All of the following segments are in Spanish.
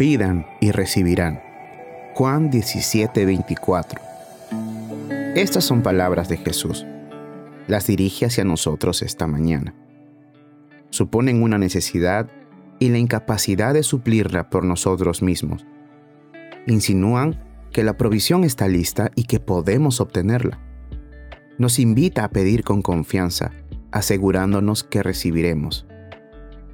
Pidan y recibirán. Juan 17:24. Estas son palabras de Jesús. Las dirige hacia nosotros esta mañana. Suponen una necesidad y la incapacidad de suplirla por nosotros mismos. Insinúan que la provisión está lista y que podemos obtenerla. Nos invita a pedir con confianza, asegurándonos que recibiremos.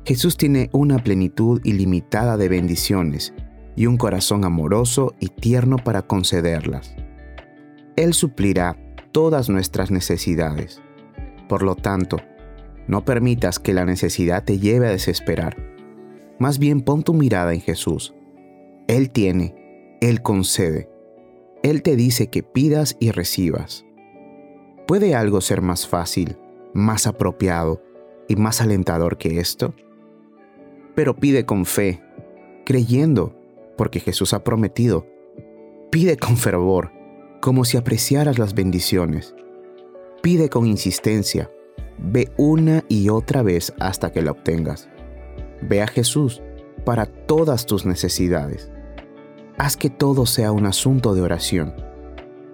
Jesús tiene una plenitud ilimitada de bendiciones y un corazón amoroso y tierno para concederlas. Él suplirá todas nuestras necesidades. Por lo tanto, no permitas que la necesidad te lleve a desesperar. Más bien pon tu mirada en Jesús. Él tiene, Él concede. Él te dice que pidas y recibas. ¿Puede algo ser más fácil, más apropiado y más alentador que esto? Pero pide con fe, creyendo, porque Jesús ha prometido. Pide con fervor, como si apreciaras las bendiciones. Pide con insistencia, ve una y otra vez hasta que la obtengas. Ve a Jesús para todas tus necesidades. Haz que todo sea un asunto de oración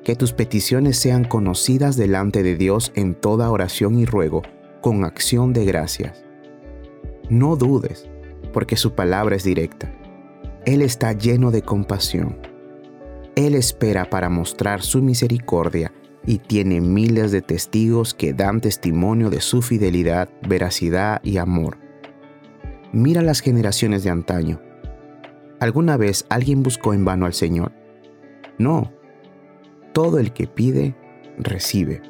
que tus peticiones sean conocidas delante de Dios en toda oración y ruego con acción de gracias. No dudes, porque su palabra es directa. Él está lleno de compasión. Él espera para mostrar su misericordia y tiene miles de testigos que dan testimonio de su fidelidad, veracidad y amor. Mira las generaciones de antaño. ¿Alguna vez alguien buscó en vano al Señor? No, todo el que pide, recibe.